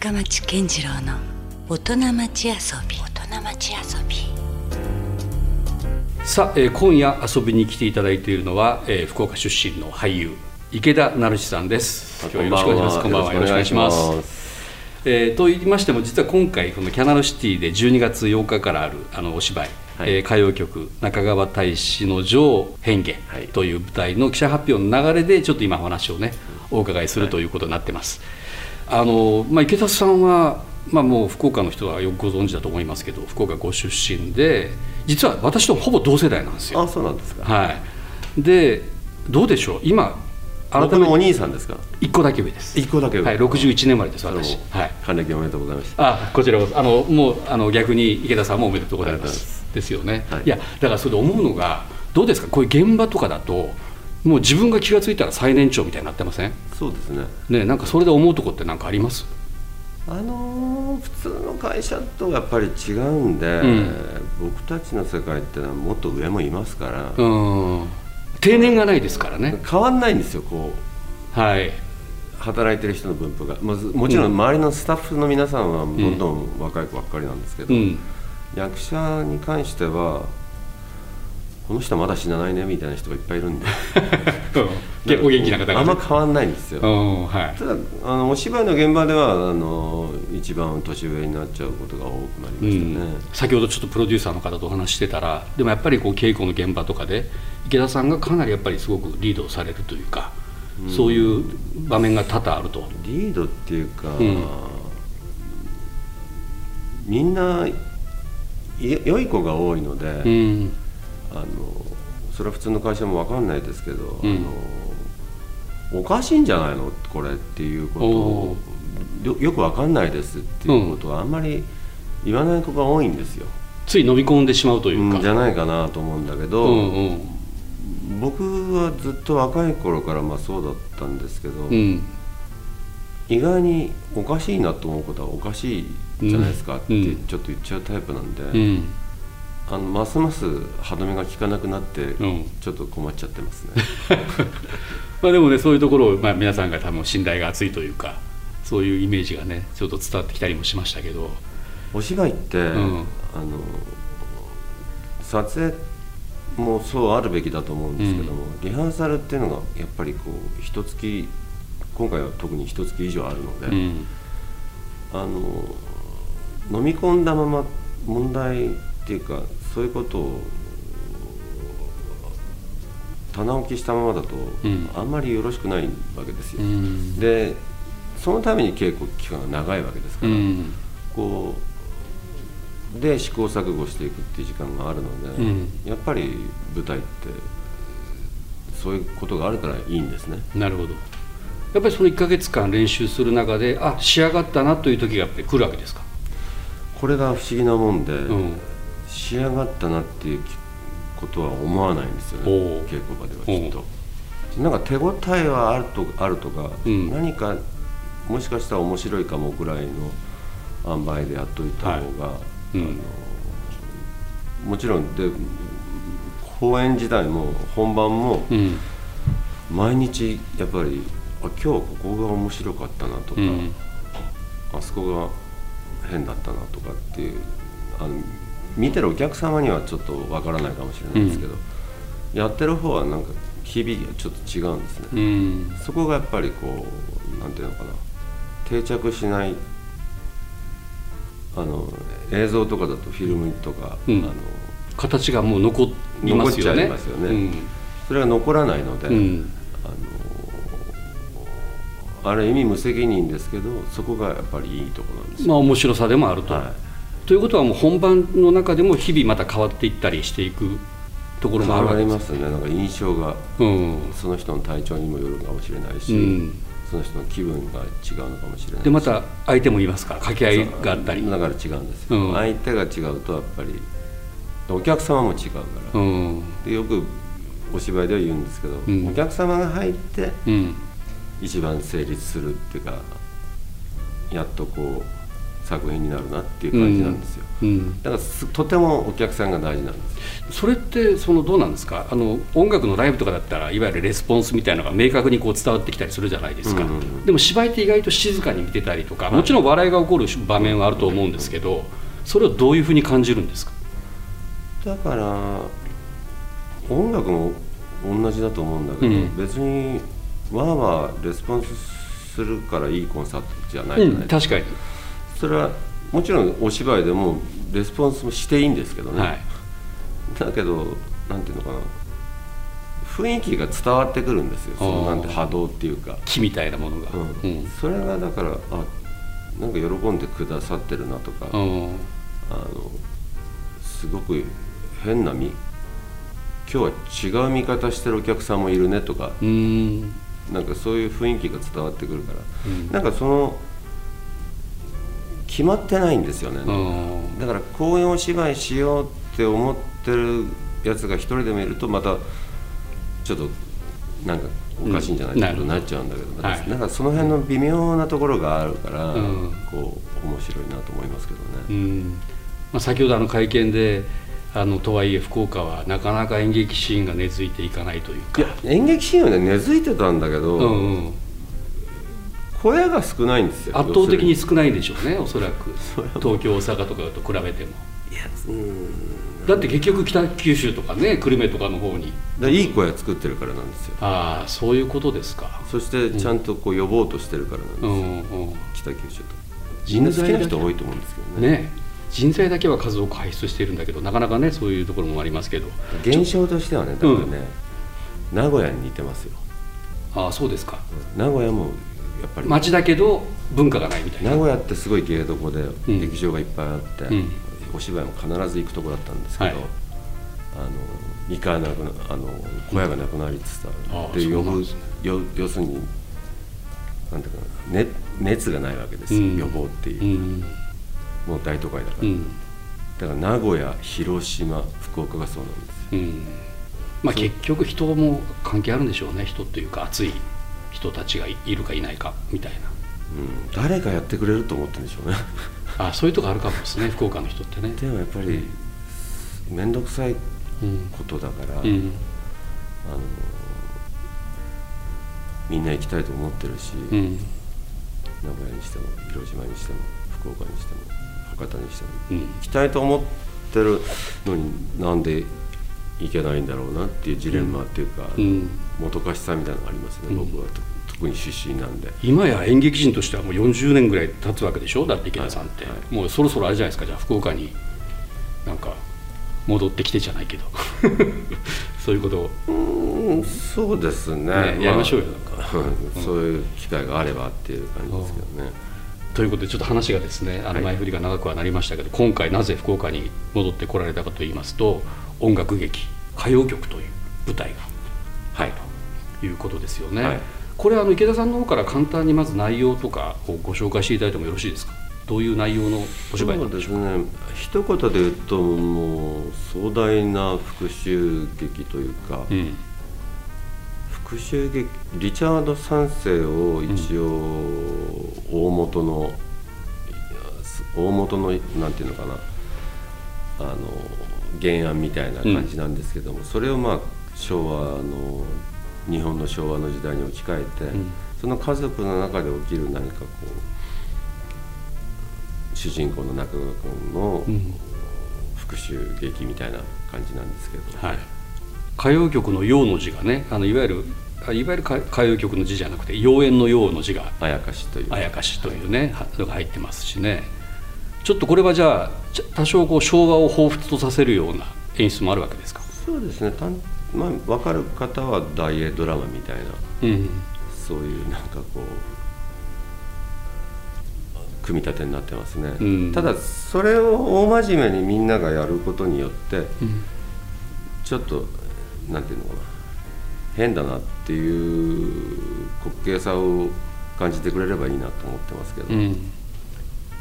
深町健次郎の大人町遊び。大人町遊び。さあ、えー今夜遊びに来ていただいているのは、えー福岡出身の俳優池田成志さんです。今日はよろしくお願いします。こんばんは。よろしくお願いします。えーと言いましても実は今回このキャナルシティで12月8日からあるあのお芝居、はい。えー歌謡曲「中川大使の女変化はい」という舞台の記者発表の流れでちょっと今お話をねお伺いするということになってます、あのまあ、池田さんは、まあ、もう福岡の人はよくご存知だと思いますけど福岡ご出身で実は私とほぼ同世代なんですよ。あそうなんですか。はい。でどうでしょう？今改僕のおめて兄さんですか？1個だけ上です。一個だけ上。はい、61年生まれですあの私はい。還暦おめでとうございました。あこちらこそ。あのもうあの逆に池田さんもおめでとうございまありがとうございます。ですよね、はい。い、やだからそれで思うのがどうですか？こういう現場とかだともう自分が気が付いたら最年長みたいになってません？そうですね。ねなんかそれで思うとこって何かあります？あのー普通の会社とやっぱり違うんで、ん。僕たちの世界ってのはもっと上もいますから、うん。定年がないですからね。変わんないんですよこう。はい。働いてる人の分布が。まずもちろん周りのスタッフの皆さんはどんどん。若い子ばっかりなんですけど、うん。役者に関してはこの人まだ死なないねみたいな人がいっぱいいるんで。結構元気な方があんま変わんないんですよ、うん。はい。ただあのお芝居の現場ではあの一番年上になっちゃうことが多くなりましたね、先ほどちょっとプロデューサーの方とお話ししてたらでもやっぱりこう稽古の現場とかで池田さんがかなりやっぱりすごくリードされるというか、そういう場面が多々あると。リードっていうか、うん。みんない良い子が多いので、うんあのそれは普通の会社も分かんないですけど、うん。あのおかしいんじゃないの？これっていうことおをよよく分かんないですっていうことはあんまり言わない子が多いんですよ、つい飲み込んでしまうというか、うんじゃないかなと思うんだけど、うんうん。僕はずっと若い頃からまあそうだったんですけど、うん。意外におかしいなと思うことはおかしいじゃないですかってうん。ちょっと言っちゃうタイプなんで、うんあのますます歯止めが効かなくなって、うん。ちょっと困っちゃってますね。まあでもねそういうところを、まあ、皆さんが多分信頼が厚いというかそういうイメージがねちょっと伝わってきたりもしましたけど、お芝居って、ん。あの撮影もそうあるべきだと思うんですけども、リハーサルっていうのがやっぱりこう一月今回は特に一月以上あるので、うん。あの飲み込んだまま問題っていうかそういうことを棚置きしたままだと、ん。あんまりよろしくないわけですよ、うん。でそのために稽古期間が長いわけですから、うん。こうで試行錯誤していくっていう時間があるので、うん。やっぱり舞台ってそういうことがあるからいいんですね。なるほど。やっぱりその1か月間練習する中であ仕上がったなという時がやっぱり来るわけですか、これが不思議なもんで、うん仕上がったなっていうことは思わないんですよね稽古場ではきっと。なんか手応えはあるとあるとか、うん。何かもしかしたら面白いかもぐらいの塩梅でやっといた方が、うんあのもちろんで公演自体も本番もうん。毎日やっぱりあ今日ここが面白かったなとか、うん。あそこが変だったなとかっていうあの見てるお客様にはちょっとわからないかもしれないですけど、やってる方はなんか響きがちょっと違うんですね、うん。そこがやっぱりこうなんていうのかな。定着しないあの映像とかだとフィルムとか、うん。あの形がもう残りますよね。残っちゃいますよね。うん。それが残らないので、うん。あのあれ意味無責任ですけどそこがやっぱりいいところなんですよ、まあ面白さでもあると、はということはもう本番の中でも日々また変わっていったりしていくとこい、ろもあるわけですますね。なんか印象がうん。その人の体調にもよるかもしれないし、うん。その人の気分が違うのかもしれないし。でまた相手もいますから掛け合いがあったり。だから違うんですよ、うん。相手が違うとやっぱりお客様も違うから、うん。でよくお芝居では言うんですけど、ん。お客様が入ってうん。一番成立するっていうかやっとこう作品になるなっていう感じなんですよ、うん。うん、だからとてもお客さんが大事なんです。それってそのどうなんですか？あの音楽のライブとかだったらいわゆるレスポンスみたいなのが明確にこう伝わってきたりするじゃないですか、うんうん、でも芝居って意外と静かに見てたりとかもちろん笑いが起こる場面はあると思うんですけどそれをどういうふうに感じるんですか？だから音楽も同じだと思うんだけど、うん、別にわーわーレスポンスするからいいコンサートじゃないじゃないですか、うん、確かにそれはもちろんお芝居でもレスポンスもしていいんですけどね、はい、だけどなんていうのかな。雰囲気が伝わってくるんですよ。そのなんて波動っていうか。木みたいなものが、うん、それがだからあなんか喜んでくださってるなとか。あのすごく変な見今日は違う見方してるお客さんもいるねとか。なんかそういう雰囲気が伝わってくるから、うん、なんかその決まってないんですよね。だからこういうお芝居しようって思ってるやつが一人でもいるとまたちょっとなんかおかしいんじゃないってことになっちゃうんだけど、はい、なんかその辺の微妙なところがあるから、うん、こう面白いなと思いますけどね。うん。まあ、先ほどあの会見であのとはいえ福岡はなかなか演劇シーンが根付いていかないというか。演劇シーンはね根付いてたんだけど、うんうん、小屋が少ないんですよ圧倒的に少ないんでしょうねおそらく。東京大阪とかと比べても。いやうん。だって結局北九州とかね久留米とかの方に。いい小屋作ってるからなんですよ。ああそういうことですか。そしてちゃんとこう呼ぼうとしてるからなんですよ、うんうん、北九州と。みんな好きな人多いと思うんですけどね。ね人材だけは数多く輩出しているんだけどなかなかねそういうところもありますけど。現象としてはねだからね、うん、名古屋に似てますよ。ああそうですか。名古屋もやっぱり。町だけど文化がないみたいな。名古屋ってすごい芸どこで劇場がいっぱいあって、うん、お芝居も必ず行くとこだったんですけど、はい、あの2回なくなあの小屋がなくなりつつある、で呼ぶ、ね、要するになんていうかな、ね、熱がないわけですよ、うん、予防っていう。うん。もう大都会だから、うん、だから名古屋広島福岡がそうなんですよ、うん、まあ、結局人も関係あるんでしょうね人っていうか熱い人たちがいるかいないかみたいな、うん、誰がやってくれると思ってるんでしょうね。あそういうとこあるかもですね福岡の人ってね。でもやっぱり面倒くさいことだから、うん、あのみんな行きたいと思ってるし、名古屋にしても広島にしても福岡にしても方にしても、うん、行きたいと思ってるのになんで行けないんだろうなっていうジレンマっていうか、うん、もどかしさみたいなのがありますね、僕は。特に出身なんで。今や演劇人としてはもう40年ぐらい経つわけでしょ？だって池田さんって、はいはい、もうそろそろあれじゃないですか？じゃあ福岡になんか戻ってきてじゃないけど。そういうことを。うんそうですね、ね、やりましょうよなんか、そういう機会があればっていう感じですけどね、ということでちょっと話がですねあの前振りが長くはなりましたけど、はい、今回なぜ福岡に戻ってこられたかといいますと音楽劇歌謡曲という舞台がはい、ということですよね、はい、これあの池田さんの方から簡単にまず内容とかをご紹介していただいてもよろしいですか？どういう内容のお芝居なんでしょうか？ね。一言で言うともう壮大な復讐劇というか、うん。復讐劇リチャード3世を一応大元の、うん、大元のなんていうのかな。あの原案みたいな感じなんですけども、うん、それをまあ昭和の日本の昭和の時代に置き換えて、うん、その家族の中で起きる何かこう主人公の中川君の復讐劇みたいな感じなんですけど。はい。歌謡曲の「陽」の字がねあのいわゆるいわゆる歌謡曲の字じゃなくて妖艶の「陽」の字があやかしという。あやかしというねのが入ってますしね。ちょっとこれはじゃあ多少こう昭和を彷彿とさせるような演出もあるわけですか？そうですね。たん、まあ、分かる方は大英ドラマみたいな、うん、そういうなんかこう組み立てになってますね、うん、ただそれを大真面目にみんながやることによって、うん、ちょっとなんていうのかな。変だなっていう滑稽さを感じてくれればいいなと思ってますけど、うん、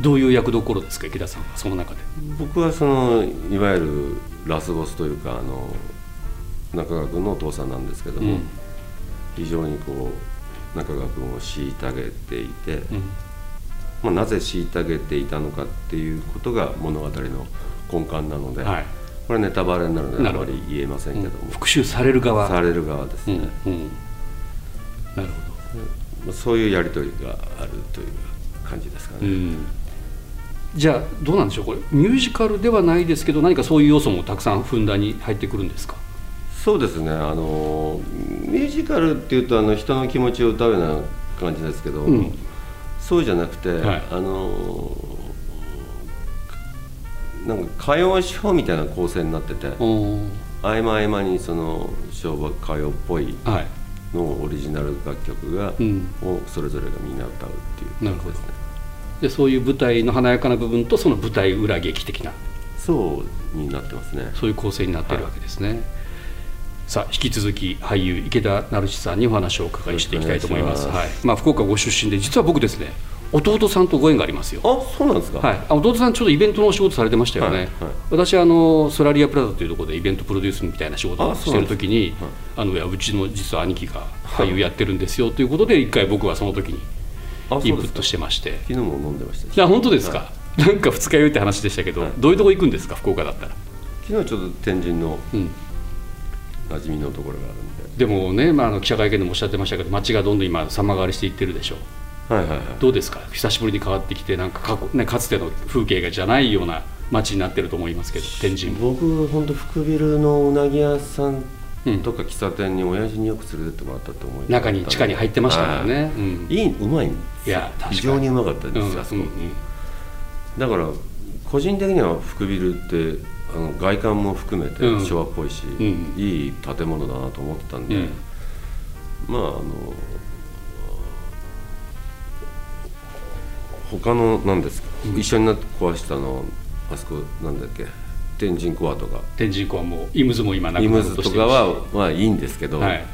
どういう役どころですか池田さんはその中で。僕はそのいわゆるラスボスというかあの中川君のお父さんなんですけども、うん、非常にこう中川君を虐げていて、うん、まあ、なぜ虐げていたのかっていうことが物語の根幹なので、はい、これネタバレになるのであまり言えませんけども、うん、復讐される側。される側ですね、なるほど。そういうやり取りがあるという感じですかね、じゃあどうなんでしょうこれ。ミュージカルではないですけど何かそういう要素もたくさんふんだんに入ってくるんですか？そうですね。あのミュージカルっていうとあの人の気持ちを歌うような感じですけど、うん、そうじゃなくて、はい、あのなんか歌謡手法みたいな構成になってて合間合間にその昭和歌謡っぽいのオリジナル楽曲が、うん、をそれぞれがみんな歌うっていう感じですねでそういう舞台の華やかな部分とその舞台裏劇的なそうになってますねそういう構成になってるわけですね、はいさあ引き続き俳優池田成志さんにお話をお伺いしていきたいと思います。はい、まあ福岡ご出身で実は僕ですね弟さんとご縁がありますよ。あ、そうなんですか。はい。弟さんちょうどイベントのお仕事されてましたよね。はいはい、私あのソラリアプラザというところでイベントプロデュースみたいな仕事をしてる時に、あのうちの実は兄貴が俳優やってるんですよということで一回僕はその時にインプットしてまして。昨日も飲んでました。いや本当ですか？はい、なんか二日酔いって話でしたけど、どういうとこ行くんですか？福岡だったら。昨日ちょっと天神の、うん。馴染みのところがあるんで。でもね、まあ、あの記者会見でもおっしゃってましたけど街がどんどん今様変わりしていってるでしょう、はいはいはい、どうですか？久しぶりに変わってきてなんか過去、ね、かつての風景がじゃないような街になってると思いますけど天神僕本当福ビルのうなぎ屋さんとか喫茶店に親父によく連れてってもらったと思います中に地下に入ってましたもんね、うん、いいうまい。いや非常にうまかったんですよ、うんうん。うん、だから個人的には福ビルってあの外観も含めて昭和っぽいし、うん、いい建物だなと思ってたんで、うん、まああの他の何ですか、うん、一緒になって壊したのあそこなんだっけ？天神コアとか。天神コアもイムズも今なくなるとかはまあいいんですけど、はい。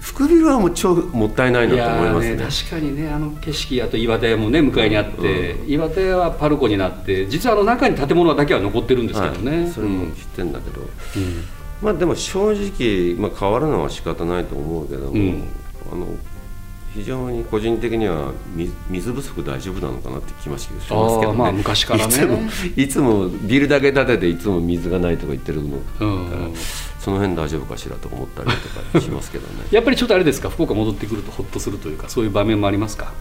福ビルはもう超もったいないなと思いますね、ね、確かにねあの景色あと岩手屋もね向かいにあって、うん、岩手屋はパルコになって実はあの中に建物だけは残ってるんですけどね、はい、それも知ってんだけど、うん、まあでも正直、まあ、変わるのは仕方ないと思うけども、うん、あの非常に個人的には水不足大丈夫なのかなって気ましますけどね。まあ昔からね。いつも いつもビルだけ建てていつも水がないとか言ってるの。から、うんその辺大丈夫かしらと思ったりとかしますけどね。やっぱりちょっとあれですか？福岡戻ってくるとほっとするというかそういう場面もありますか？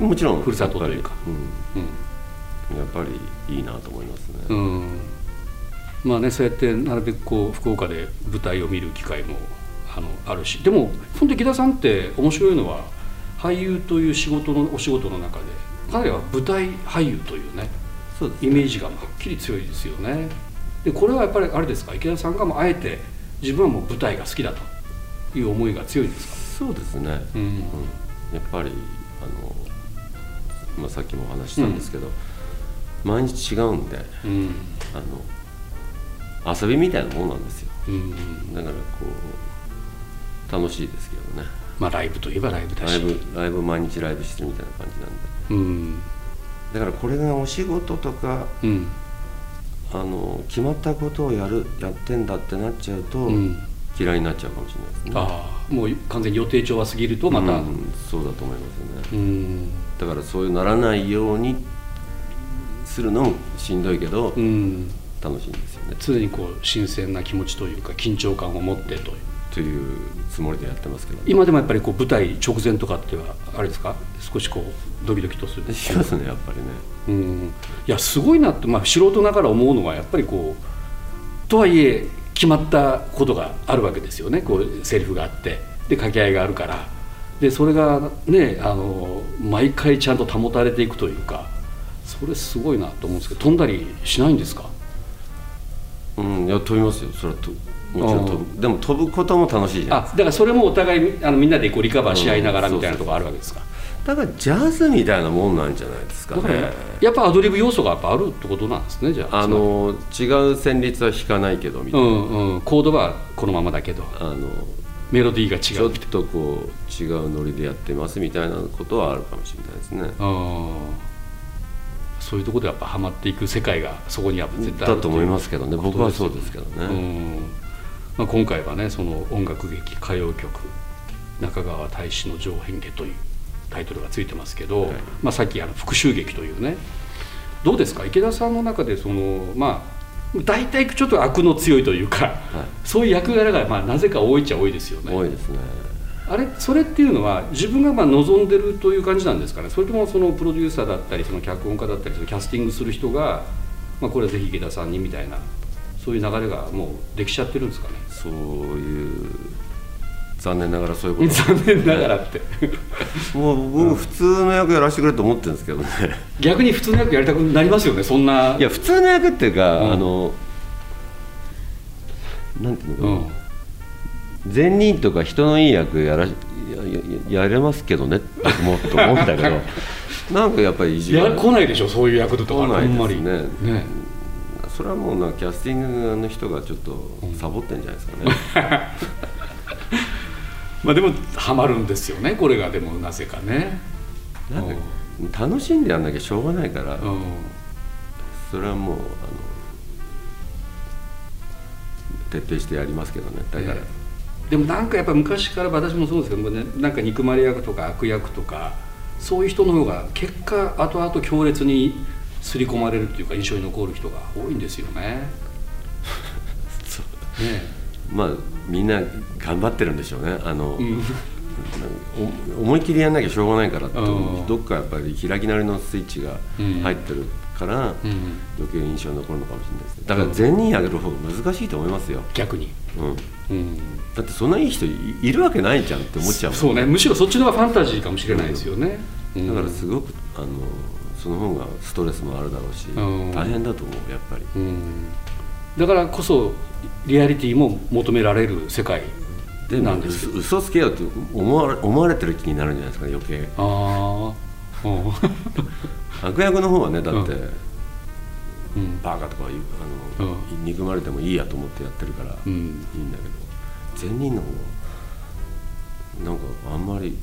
もちろんふるさとというか、うん、やっぱりいいなと思いますね、うん、まあねそうやってなるべくこう福岡で舞台を見る機会もあのあるし。でも本当池田さんって面白いのは俳優という仕事のお仕事の中で彼は舞台俳優というねそうです、ね、イメージがはっきり強いですよね。でこれはやっぱりあれですか？池田さんがもあえて自分はもう舞台が好きだという思いが強いですか？そうですね、うん、うん、やっぱりあの、まあ、さっきもお話したんですけど、うん、毎日違うんで、うん、あの遊びみたいなものなんですよ、うん。だからこう楽しいですけどねまあライブといえばライブだし。ライブライブ毎日ライブしてるみたいな感じなんで、うん、だからこれがお仕事とか、うん。あの決まったことをやるやってんだってなっちゃうと、うん、嫌いになっちゃうかもしれないですね。ああもう完全に予定調は過ぎるとまた、うん、そうだと思いますね、うん、だからそういうならないようにするのもしんどいけど、うん、楽しいんですよね。常にこう新鮮な気持ちというか緊張感を持ってというというつもりでやってますけど、ね、今でもやっぱりこう舞台直前とかってはあれですか？少しこうドキドキとする。しますねやっぱりね。うん。いやすごいなって、まあ、素人ながら思うのはやっぱりこうとはいえ決まったことがあるわけですよね。こうセリフがあって。で掛け合いがあるから。でそれがねあの毎回ちゃんと保たれていくというか。それすごいなと思うんですけど飛んだりしないんですか？うんいや飛びますよ。それはともちろん。飛ぶでも飛ぶことも楽しいじゃん。あだからそれもお互いあのみんなでこうリカバーし合いながらみたいなところあるわけですか、だからジャズみたいなもんなんじゃないですかね。やっぱアドリブ要素がやっぱあるってことなんですねじゃあ。あの違う旋律は弾かないけどみたいな、うんうん、コードはこのままだけど。あのメロディーが違うちょっとこう違うノリでやってますみたいなことはあるかもしれないですね。あそういうところでやっぱはまっていく世界がそこには絶対あるだと思いますけどね。僕はそうですけどね、うんまあ、今回はねその音楽劇歌謡曲中川大志の上辺家というタイトルがついてますけど、はい、まあ、さっきあの復讐劇というねどうですか？池田さんの中でそのまあ大体ちょっと悪の強いというか、はい、そういう役柄がまあなぜか多いっちゃ多いですよね。多いですね。あれ？それっていうのは自分がまあ望んでるという感じなんですかね？それともそのプロデューサーだったりその脚本家だったりそのキャスティングする人が、まあ、これはぜひ池田さんにみたいなそういう流れがもうできちゃってるんですかね。そういう残念ながらそういうこと。残念ながらって。もう僕普通の役やらせてくれと思ってるんですけどね。逆に普通の役やりたくなりますよねそんな。いや普通の役っていうか、うん、あのなんていうのかな、うん。善人とか人のいい役やらややれますけどねって思うと思うんだけど。なんかやっぱり意地悪。いや来ないでしょそういう役とか。来ないですね。ねそれはもうなキャスティングの人がちょっとサボってんじゃないですかね、まあでもハマるんですよねこれが。でもなぜかね。なんか楽しんでやんなきゃしょうがないから、それはもうあの徹底してやりますけどね。だから、えーでもなんかやっぱ昔から私もそうですけどねなんか憎まれ役とか悪役とかそういう人の方が結果後々強烈に刷り込まれるっていうか印象に残る人が多いんですよね。ねまあみんな頑張ってるんでしょうね。あの、うん、思い切りやんなきゃしょうがないからと、うん、どっかやっぱり開きなりのスイッチが入ってるから、うん、余計印象に残るのかもしれないですだから善人あげる方が難しいと思いますよ。逆に、うん、だってそんないい人いるわけないじゃんって思っちゃうそうね。むしろそっちの方がファンタジーかもしれないですよね、だからすごくあのその方がストレスもあるだろうし、大変だと思うやっぱり、だからこそリアリティも求められる世界なんです。で嘘つけよって思われ思われてる気になるんじゃないですか、ね、余計。ああ 悪役の方はねだって、うん、バカとかあの、うん、憎まれてもいいやと思ってやってるからいいんだけど、善人の方はなんかあんまり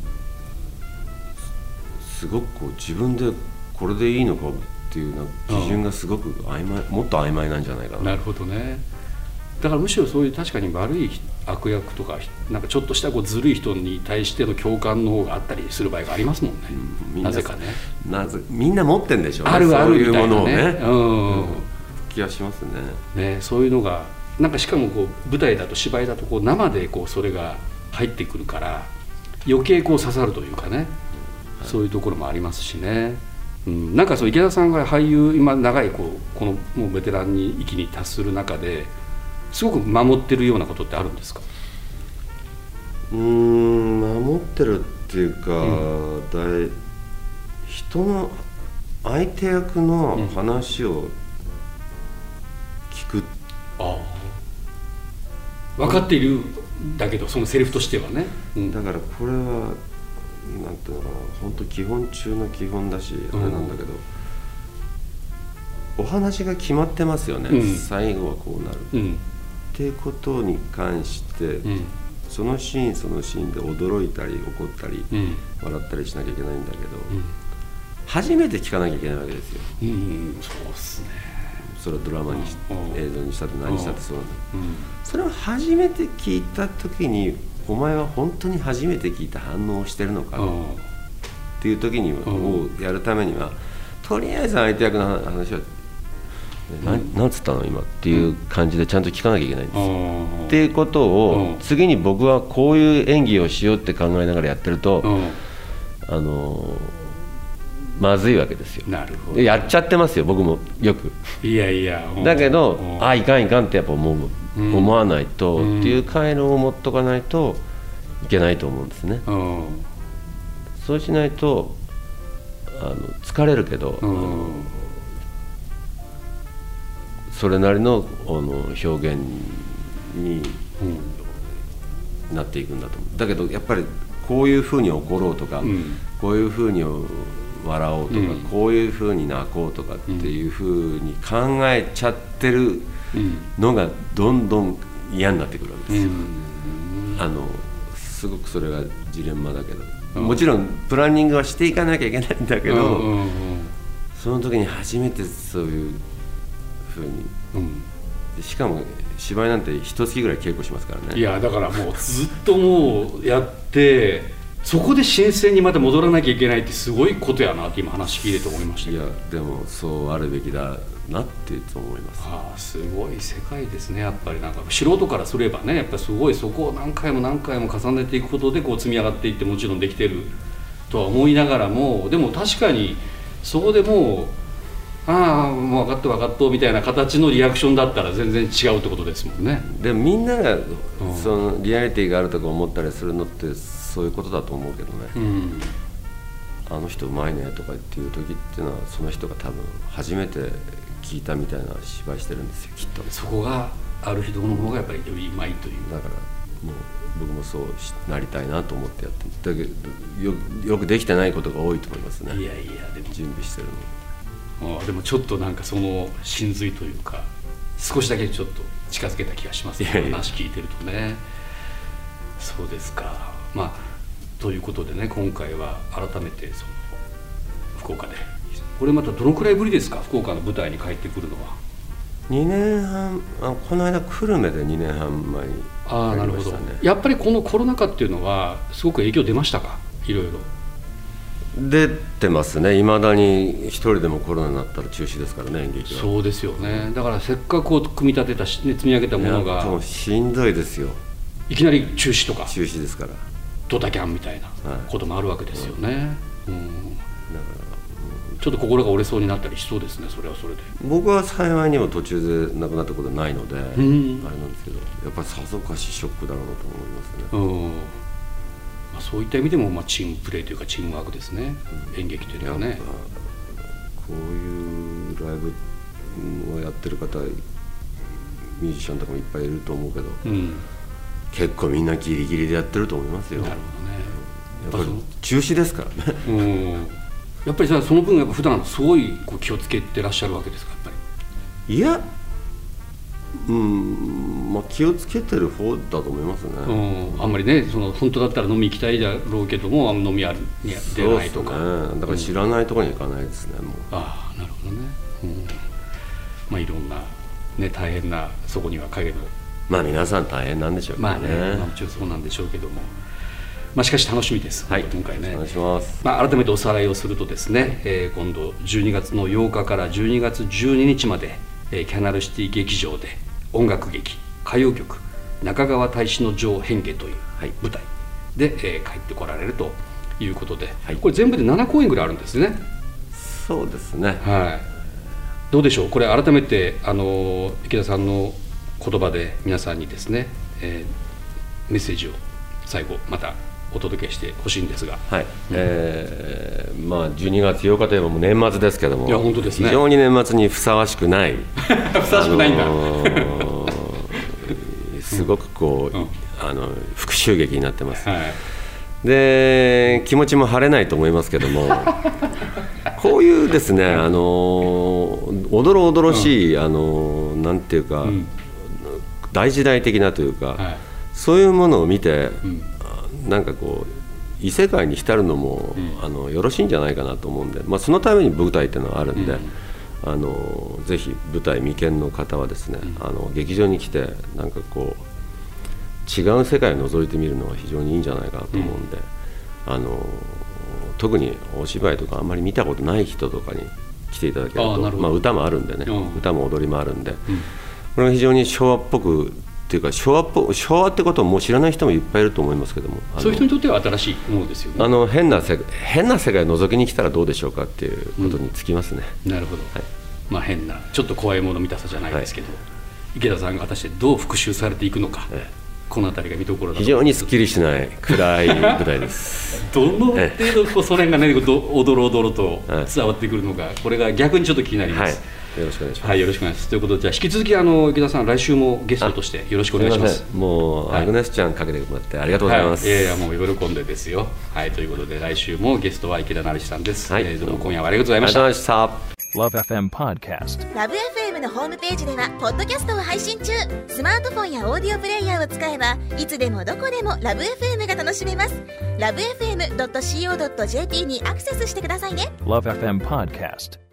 すごくこう自分でこれでいいのかっていうな基準がすごく曖昧もっと曖昧なんじゃないかな。なるほどね。だからむしろそういう確かに悪い悪役とかなんかちょっとしたこうずるい人に対しての共感の方があったりする場合がありますもんね、うん、なぜかね。なぜみんな持ってんでしょうね。あるあるみたいなね、ね、うん、気がしますね。ねそういうのがなんかしかもこう舞台だと芝居だとこう生でこうそれが入ってくるから余計こう刺さるというかね、はい、そういうところもありますしね、うん、なんかそう池田さんが俳優今長いこうこのもうベテランに域に達する中ですごく守ってるようなことってあるんですか？うん守ってるっていうか、うん、人の相手役の話を聞く、うん、ああ。分かっているだけどそのセリフとしてはね、うん、だからこれはなんていうのかな本当基本中の基本だし、あれなんだけど、お話が決まってますよね、うん、最後はこうなる、うん、っていうことに関して、そのシーンそのシーンで驚いたり怒ったり、笑ったりしなきゃいけないんだけど、初めて聞かなきゃいけないわけですよ、うん、そうっすね。それをドラマにし、映像にしたって何したってそうなんだ、それを初めて聞いた時にお前は本当に初めて聞いた反応をしてるのかっていう時にをやるためにはとりあえず相手役の話は何つったの今っていう感じでちゃんと聞かなきゃいけないんです。よ。っていうことを次に僕はこういう演技をしようって考えながらやってるとあのまずいわけですよ。なるほど。やっちゃってますよ僕もよく。いやいやだけどあいかんいかんってやっぱ思う、思わないと、っていう回路を持っとかないといけないと思うんですね、そうしないとあの疲れるけど、それなりのあの表現になっていくんだと思う。だけどやっぱりこういうふうに怒ろうとか、こういうふうに笑おうとか、うん、こういうふうに泣こうとかっていうふうに考えちゃってるのがどんどん嫌になってくるわけですよ。あのすごくそれがジレンマだけど、もちろんプランニングはしていかなきゃいけないんだけど、その時に初めてそういうふうに、しかも芝居なんて一月ぐらい稽古しますからね。いやだからもうずっともうやってそこで新鮮にまた戻らなきゃいけないってすごいことやなって今話聞いてて思いましたいやでもそうあるべきだなって思います。ああすごい世界ですねやっぱりなんか。素人からすればねやっぱりすごいそこを何回も何回も重ねていくことでこう積み上がっていってもちろんできてるとは思いながらもでも確かにそこでもうああもう分かった分かったみたいな形のリアクションだったら全然違うってことですもんね。でみんながそのリアリティがあるとか思ったりするのってそういうことだと思うけどね、うん。あの人うまいねとかっていう時っていうのはその人が多分初めて聞いたみたいな芝居してるんですよきっと。そこがある人の方がやっぱりよりうまいという。だからもう僕もそうしなりたいなと思ってやってる。だけどよよくできてないことが多いと思いますね。いやいやでも。準備してるの。ああでもちょっとなんかその真髄というか少しだけちょっと近づけた気がしますね。いやいや。話聞いてるとね。そうですか。まあということでね今回は改めてその福岡で。これまたどのくらいぶりですか？福岡の舞台に帰ってくるのは。2年半あこの間久留米で2年半前にああなるほど。やっぱりこのコロナ禍っていうのはすごく影響出ましたか？いろいろ。出てますね。いまだに一人でもコロナになったら中止ですからね演劇は。そうですよね。だからせっかくこう組み立てたし、ね、積み上げたものが。うしんどいですよ。いきなり中止とか。中止ですからドタキャンみたいなはい。こともあるわけですよね、うん。だからちょっと心が折れそうになったりしそうですねそれはそれで。僕は幸いにも途中で亡くなったことはないので、ん。あれなんですけどやっぱりさぞかしショックだろうなと思いますね、うん、まあ、そういった意味でも、まあ、チームプレーというかチームワークですね、演劇というのはね。こういうライブをやってる方ミュージシャンとかもいっぱいいると思うけどうん結構みんなギリギリでやってると思いますよ。なるほやっぱり中止ですからね。どね、うん、やっぱりさその分やっぱ普段すごいこう気をつけてらっしゃるわけですかやっぱり。いやうんまあ気をつけてる方だと思いますね、うん、あんまりねその本当だったら飲み行きたいだろうけどもあ飲み屋に出ないとか、ね。だから知らないところに行かないですね、もう。ああなるほどね、うん、まあいろんなね大変なそこには影のまあ皆さん大変なんでしょうけどまあね、まあ、もちろんそうなんでしょうけども、まあ、しかし楽しみです、はい。今回ね。お願いします。まあ、改めておさらいをするとですね、えー今度12月の8日から12月12日まで、えーキャナルシティ劇場で音楽劇歌謡曲中川大使の城変化というはい。舞台で、えー帰ってこられるということで、はい。これ全部で7公演ぐらいあるんですね。そうですね。はい、どうでしょう？これ改めてあの池田さんの言葉で皆さんにですね、えーメッセージを最後またお届けしてほしいんですが。はい、えーまあ12月8日といえばもう年末ですけどもいや本当ですね。非常に年末にふさわしくない ふさわしくないんだ、あのーすごくこう、うん。あの復讐劇になってます、はい。で気持ちも晴れないと思いますけども こういうですね、あのーおどろおどろしい、あのーなんていうか、ん大時代的なというか、はい。そういうものを見て、ん。なんかこう異世界に浸るのも、あのよろしいんじゃないかなと思うんで、まあ、そのために舞台っていうのはあるんで、あのぜひ舞台未見の方はですね、あの劇場に来てなんかこう違う世界を覗いてみるのは非常にいいんじゃないかなと思うんで、あの特にお芝居とかあんまり見たことない人とかに来ていただけるとまあ、歌もあるんでね、うん。歌も踊りもあるんで、これが非常に昭和っぽくっていうか昭和っぽ昭和ってことをもう知らない人もいっぱいいると思いますけども。そういう人にとっては新しいものですよね。あの変な世変な世界を覗きに来たらどうでしょうかっていうことにつきますね、なるほど、はい。まあ変なちょっと怖いもの見たさじゃないですけど、池田さんが果たしてどう復讐されていくのか、えこの辺りが見どころ非常にすっきりしない暗い舞台です。どの程度こうそれがねどおどろおどろとはい。伝わってくるのか、これが逆にちょっと気になりまはい。す。よろしくお願いします、はい、よろしくお願いします。ということで、じゃあ引き続きあの池田さん来週もゲストとしてよろしくお願いします。すもう、はいアグネスちゃんかけてもらってありがとうございます、はい、いやいやもう喜んでですよ。はい、ということで来週もゲストは池田成さんです。はいえーどうも今夜はありがとうございましたありがとうご。ざいました Love FM Podcast. ラブ f m のホームページではポッドキャストを配信中スマートフォンやオーディオプレイヤーを使えばいつでもどこでもラブ f m が楽しめますラブ FM.co.jp にアクセスしてくださいね Love FM Podcast.